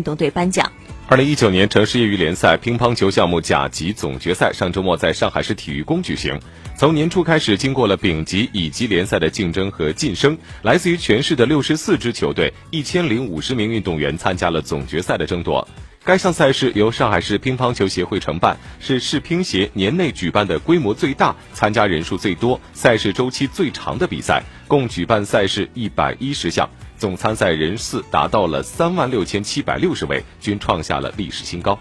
运动队颁奖。二零一九年城市业余联赛乒乓球项目甲级总决赛上周末在上海市体育宫举行。从年初开始，经过了丙级、乙级联赛的竞争和晋升，来自于全市的六十四支球队、一千零五十名运动员参加了总决赛的争夺。该项赛事由上海市乒乓球协会承办，是市乒协年内举办的规模最大、参加人数最多、赛事周期最长的比赛，共举办赛事一百一十项。总参赛人次达到了三万六千七百六十位，均创下了历史新高。